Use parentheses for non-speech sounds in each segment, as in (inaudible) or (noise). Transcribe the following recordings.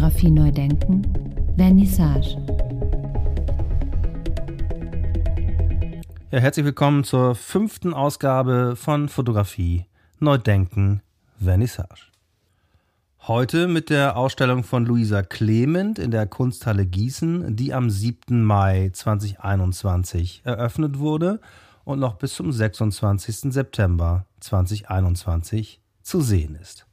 Fotografie neu denken, Vernissage. Ja, herzlich willkommen zur fünften Ausgabe von Fotografie neu denken, Vernissage. Heute mit der Ausstellung von Luisa Clement in der Kunsthalle Gießen, die am 7. Mai 2021 eröffnet wurde und noch bis zum 26. September 2021 zu sehen ist.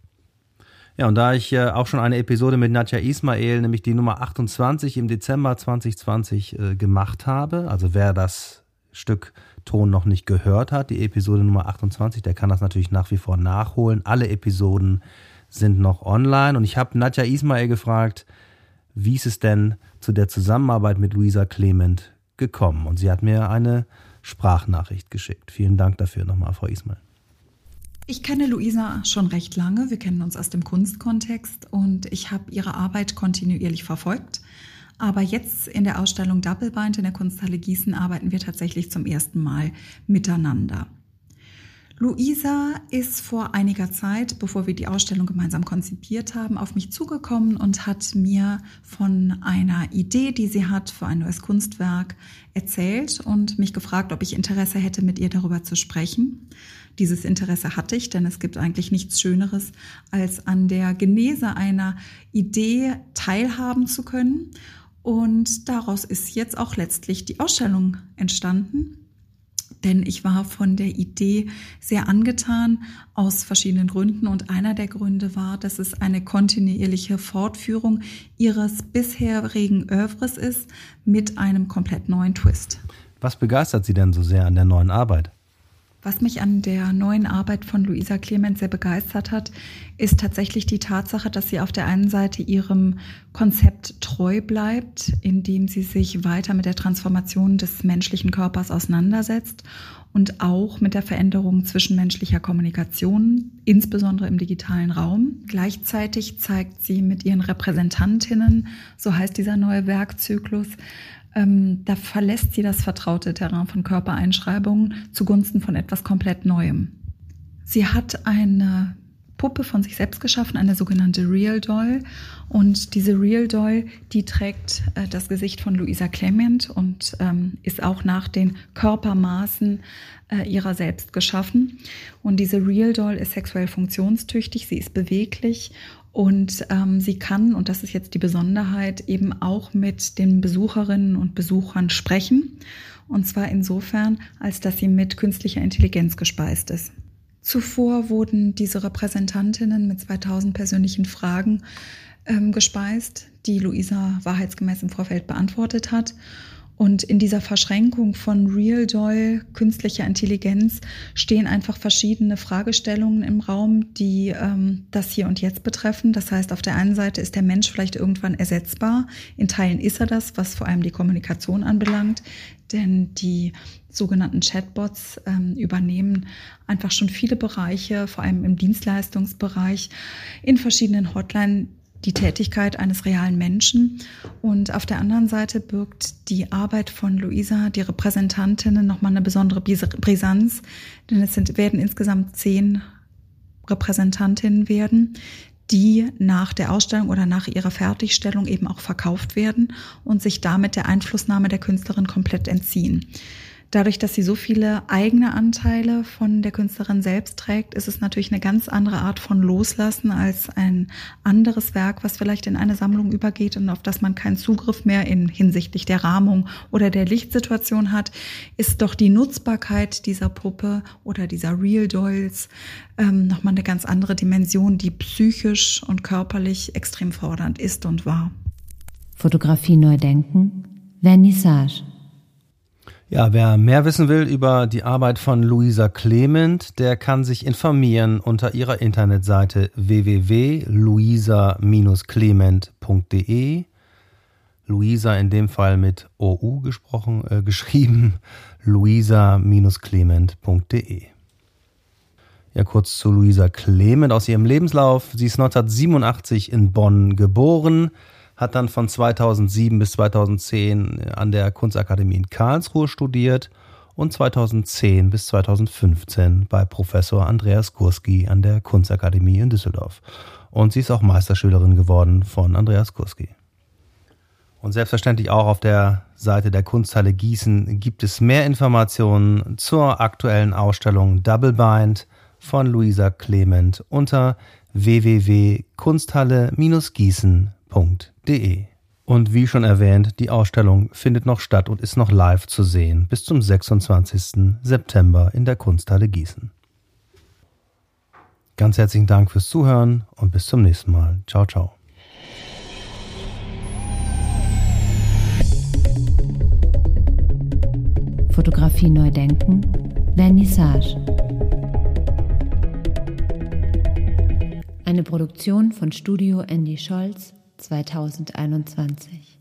Ja, und da ich äh, auch schon eine Episode mit Nadja Ismail, nämlich die Nummer 28 im Dezember 2020 äh, gemacht habe, also wer das Stück Ton noch nicht gehört hat, die Episode Nummer 28, der kann das natürlich nach wie vor nachholen. Alle Episoden sind noch online und ich habe Nadja Ismail gefragt, wie ist es denn zu der Zusammenarbeit mit Luisa Clement gekommen? Und sie hat mir eine Sprachnachricht geschickt. Vielen Dank dafür nochmal, Frau Ismail. Ich kenne Luisa schon recht lange. Wir kennen uns aus dem Kunstkontext und ich habe ihre Arbeit kontinuierlich verfolgt. Aber jetzt in der Ausstellung Doppelbeint in der Kunsthalle Gießen arbeiten wir tatsächlich zum ersten Mal miteinander. Luisa ist vor einiger Zeit, bevor wir die Ausstellung gemeinsam konzipiert haben, auf mich zugekommen und hat mir von einer Idee, die sie hat für ein neues Kunstwerk erzählt und mich gefragt, ob ich Interesse hätte, mit ihr darüber zu sprechen. Dieses Interesse hatte ich, denn es gibt eigentlich nichts Schöneres, als an der Genese einer Idee teilhaben zu können. Und daraus ist jetzt auch letztlich die Ausstellung entstanden denn ich war von der Idee sehr angetan aus verschiedenen Gründen und einer der Gründe war, dass es eine kontinuierliche Fortführung ihres bisherigen Övres ist mit einem komplett neuen Twist. Was begeistert Sie denn so sehr an der neuen Arbeit? Was mich an der neuen Arbeit von Luisa Clement sehr begeistert hat, ist tatsächlich die Tatsache, dass sie auf der einen Seite ihrem Konzept treu bleibt, indem sie sich weiter mit der Transformation des menschlichen Körpers auseinandersetzt und auch mit der Veränderung zwischenmenschlicher Kommunikation, insbesondere im digitalen Raum. Gleichzeitig zeigt sie mit ihren Repräsentantinnen, so heißt dieser neue Werkzyklus, ähm, da verlässt sie das vertraute Terrain von Körpereinschreibungen zugunsten von etwas komplett Neuem. Sie hat eine Puppe von sich selbst geschaffen, eine sogenannte Real Doll. Und diese Real Doll, die trägt äh, das Gesicht von Luisa Clement und ähm, ist auch nach den Körpermaßen äh, ihrer selbst geschaffen. Und diese Real Doll ist sexuell funktionstüchtig, sie ist beweglich und ähm, sie kann, und das ist jetzt die Besonderheit, eben auch mit den Besucherinnen und Besuchern sprechen. Und zwar insofern, als dass sie mit künstlicher Intelligenz gespeist ist. Zuvor wurden diese Repräsentantinnen mit 2000 persönlichen Fragen ähm, gespeist, die Luisa wahrheitsgemäß im Vorfeld beantwortet hat. Und in dieser Verschränkung von Real Doll, künstlicher Intelligenz, stehen einfach verschiedene Fragestellungen im Raum, die ähm, das Hier und Jetzt betreffen. Das heißt, auf der einen Seite ist der Mensch vielleicht irgendwann ersetzbar. In Teilen ist er das, was vor allem die Kommunikation anbelangt. Denn die sogenannten Chatbots ähm, übernehmen einfach schon viele Bereiche, vor allem im Dienstleistungsbereich, in verschiedenen Hotline die Tätigkeit eines realen Menschen. Und auf der anderen Seite birgt die Arbeit von Luisa, die Repräsentantinnen, nochmal eine besondere Brisanz, denn es sind, werden insgesamt zehn Repräsentantinnen werden, die nach der Ausstellung oder nach ihrer Fertigstellung eben auch verkauft werden und sich damit der Einflussnahme der Künstlerin komplett entziehen. Dadurch, dass sie so viele eigene Anteile von der Künstlerin selbst trägt, ist es natürlich eine ganz andere Art von Loslassen als ein anderes Werk, was vielleicht in eine Sammlung übergeht und auf das man keinen Zugriff mehr in hinsichtlich der Rahmung oder der Lichtsituation hat, ist doch die Nutzbarkeit dieser Puppe oder dieser Real Dolls ähm, nochmal eine ganz andere Dimension, die psychisch und körperlich extrem fordernd ist und war. Fotografie neu denken, Vernissage. Ja, wer mehr wissen will über die Arbeit von Luisa Clement, der kann sich informieren unter ihrer Internetseite www.luisa-clement.de. Luisa in dem Fall mit OU gesprochen, äh, geschrieben, (laughs) luisa-clement.de. Ja, kurz zu Luisa Clement aus ihrem Lebenslauf. Sie ist 1987 in Bonn geboren hat dann von 2007 bis 2010 an der Kunstakademie in Karlsruhe studiert und 2010 bis 2015 bei Professor Andreas Kurski an der Kunstakademie in Düsseldorf. Und sie ist auch Meisterschülerin geworden von Andreas Kurski. Und selbstverständlich auch auf der Seite der Kunsthalle Gießen gibt es mehr Informationen zur aktuellen Ausstellung Double Bind von Luisa Clement unter www.kunsthalle-gießen.de. Und wie schon erwähnt, die Ausstellung findet noch statt und ist noch live zu sehen bis zum 26. September in der Kunsthalle Gießen. Ganz herzlichen Dank fürs Zuhören und bis zum nächsten Mal. Ciao, ciao. Fotografie neu denken, Vernissage. Eine Produktion von Studio Andy Scholz 2021.